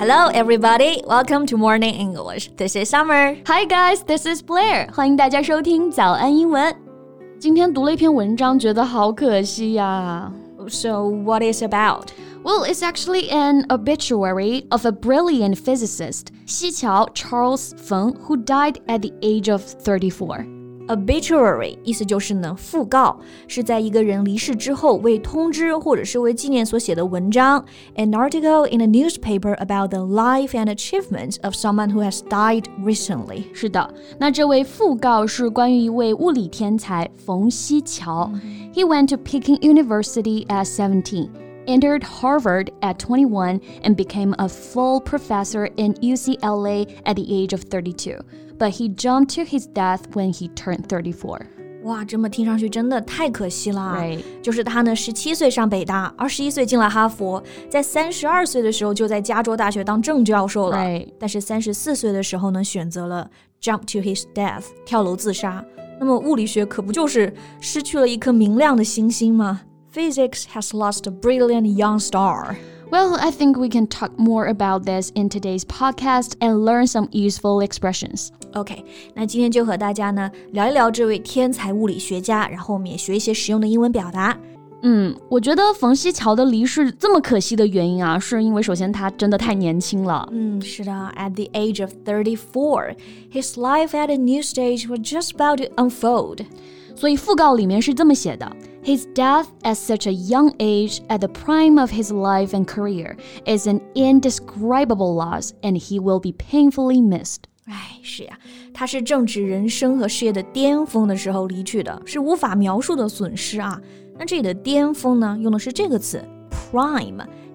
Hello, everybody. Welcome to Morning English. This is Summer. Hi, guys. This is Blair. 欢迎大家收听早安英文。今天读了一篇文章，觉得好可惜呀。So, what is about? Well, it's actually an obituary of a brilliant physicist, 奚乔 Charles Feng, who died at the age of 34. Obituary 意思就是呢讣告，是在一个人离世之后为通知或者是为纪念所写的文章。An article in a newspaper about the life and achievements of someone who has died recently。是的，那这位讣告是关于一位物理天才冯奚乔。He went to Peking University at seventeen. entered Harvard at 21 and became a full professor in UCLA at the age of 32 But he jumped to his death when he turned 34. 哇，这么听上去真的太可惜了。Right. 就是他呢，十七岁上北大，二十一岁进了哈佛，在三十二岁的时候就在加州大学当正教授了。Right. 但是三十四岁的时候呢，选择了 jump to his death，跳楼自杀。那么物理学可不就是失去了一颗明亮的星星吗？physics has lost a brilliant young star. Well, I think we can talk more about this in today's podcast and learn some useful expressions. OK，那今天就和大家呢聊一聊这位天才物理学家，然后我们也学一些实用的英文表达。嗯，我觉得冯奚乔的离世这么可惜的原因啊，是因为首先他真的太年轻了。嗯，是的，at the age of thirty-four, his life at a new stage was just about to unfold. 所以讣告里面是这么写的：His death at such a young age, at the prime of his life and career, is an indescribable loss, and he will be painfully missed. 哎，是呀，他是正值人生和事业的巅峰的时候离去的，是无法描述的损失啊。那这里的巅峰呢，用的是这个词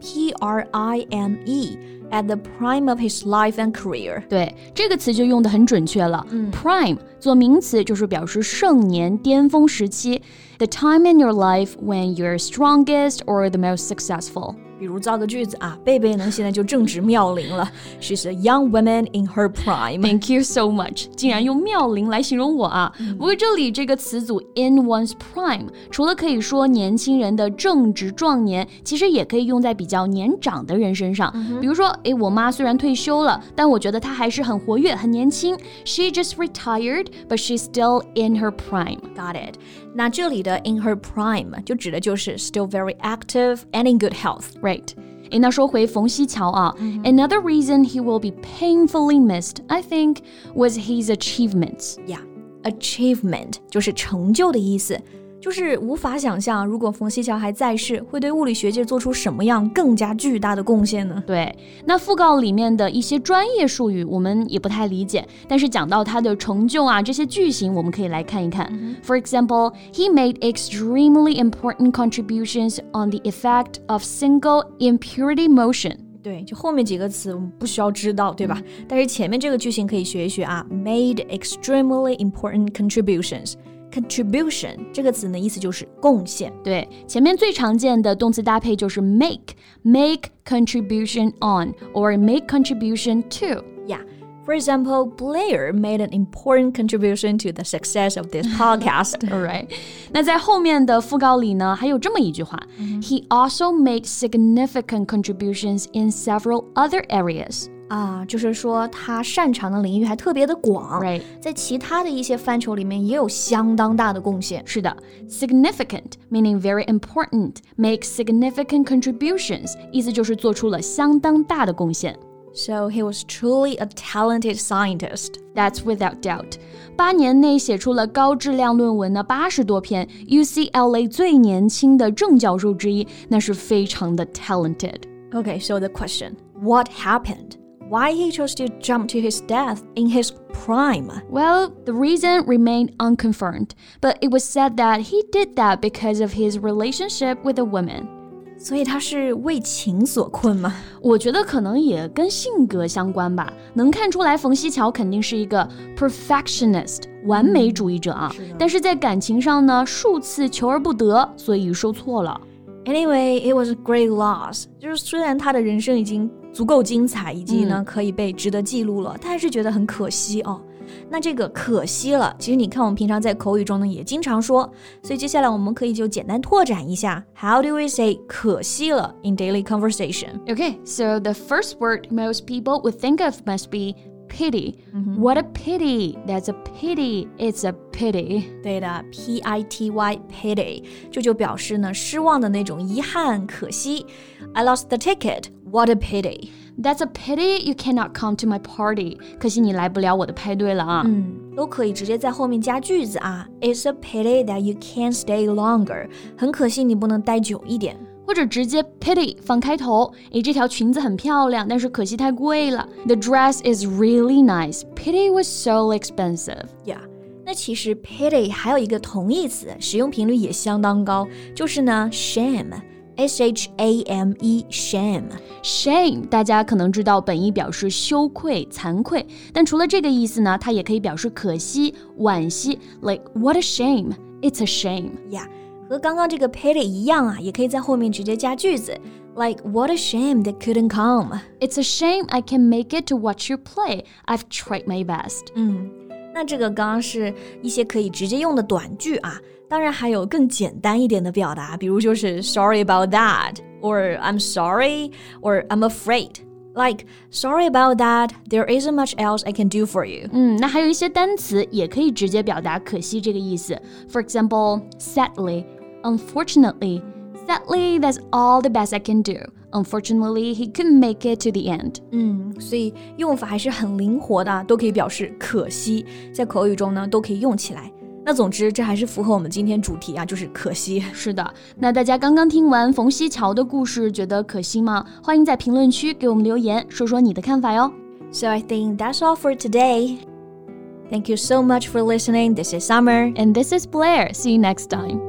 prime，p r i m e。at the prime of his life and career。对，这个词就用的很准确了。嗯，prime 做名词就是表示盛年、巅峰时期，the time in your life when you're strongest or the most successful。 比如造个句子啊，贝贝呢现在就正值妙龄了，She's a young woman in her prime. Thank you so much，竟然用妙龄来形容我啊！不过这里这个词组 in one's prime，除了可以说年轻人的正值壮年，其实也可以用在比较年长的人身上。比如说，诶，我妈虽然退休了，但我觉得她还是很活跃、很年轻。She just retired, but she's still in her prime. Got it. 那这里的 in her prime 就指的就是 still very active and in good health. Right. 诶，那说回冯西桥啊、mm hmm.，another reason he will be painfully missed, I think, was his achievements. Yeah, achievement 就是成就的意思。 就是无法想象，如果冯西桥还在世，会对物理学界做出什么样更加巨大的贡献呢？对，那讣告里面的一些专业术语我们也不太理解，但是讲到他的成就啊，这些句型我们可以来看一看。Mm hmm. For example, he made extremely important contributions on the effect of single impurity motion. 对，就后面几个词我们不需要知道，对吧？但是前面这个句型可以学一学啊，made extremely important contributions。contribution 这个词呢，意思就是贡献。对，前面最常见的动词搭配就是 make，make contribution on or make contribution to。Yeah. For example, Blair made an important contribution to the success of this podcast. All right. 那在后面的讣告里呢，还有这么一句话：He also made significant contributions in several other areas. 啊，就是说他擅长的领域还特别的广，right. 在其他的一些范畴里面也有相当大的贡献。是的，significant meaning very important, make significant contributions，意思就是做出了相当大的贡献。So he was truly a talented scientist. That's without doubt. 八年内写出了高质量论文呢八十多篇，UCLA 最年轻的正教授之一，那是非常的 talented. Okay, so the question, what happened? why he chose to jump to his death in his prime. Well, the reason remained unconfirmed, but it was said that he did that because of his relationship with a woman. 所以他是为情所困吗？我觉得可能也跟性格相关吧。能看出来，冯奚乔肯定是一个 perfectionist 完美主义者啊。但是在感情上呢，数次求而不得，所以说错了。Anyway, it was a great loss. 就是虽然他的人生已经足够精彩，以及呢可以被值得记录了，但还是觉得很可惜哦。 那这个可惜了，其实你看我们平常在口语中呢也经常说，所以接下来我们可以就简单拓展一下，How do we say 可惜了 in daily conversation? Okay, so the first word most people would think of must be pity. What a pity! That's a pity. It's a pity. 对的，p i t y pity，这就表示呢失望的那种遗憾、可惜。I lost the ticket. What a pity! That's a pity you cannot come to my party. 可惜你来不了我的派对了啊。嗯，都可以直接在后面加句子啊。It's a pity that you can't stay longer. 很可惜你不能待久一点。 或者直接 pity 放开头，诶，这条裙子很漂亮，但是可惜太贵了。The dress is really nice. Pity was so expensive. Yeah. 那其实 pity 还有一个同义词，使用频率也相当高，就是呢 shame。S H A M E shame shame，大家可能知道本意表示羞愧、惭愧，但除了这个意思呢，它也可以表示可惜、惋惜。Like what a shame! It's a shame. Yeah. 和刚刚这个 pity 一样啊，也可以在后面直接加句子，like What a shame they couldn't come. It's a shame I can make it to watch you play. I've tried my best. 嗯，那这个刚刚是一些可以直接用的短句啊，当然还有更简单一点的表达，比如就是 Sorry about that, or I'm sorry, or I'm afraid. Like, sorry about that. There isn't much else I can do for you. 嗯，那还有一些单词也可以直接表达可惜这个意思。For example, sadly. Unfortunately, sadly, that's all the best I can do. Unfortunately, he couldn't make it to the end. 嗯，所以用法还是很灵活的，都可以表示可惜，在口语中呢都可以用起来。那总之，这还是符合我们今天主题啊，就是可惜。是的，那大家刚刚听完冯奚乔的故事，觉得可惜吗？欢迎在评论区给我们留言，说说你的看法哟。So I think that's all for today. Thank you so much for listening. This is Summer and this is Blair. See you next time.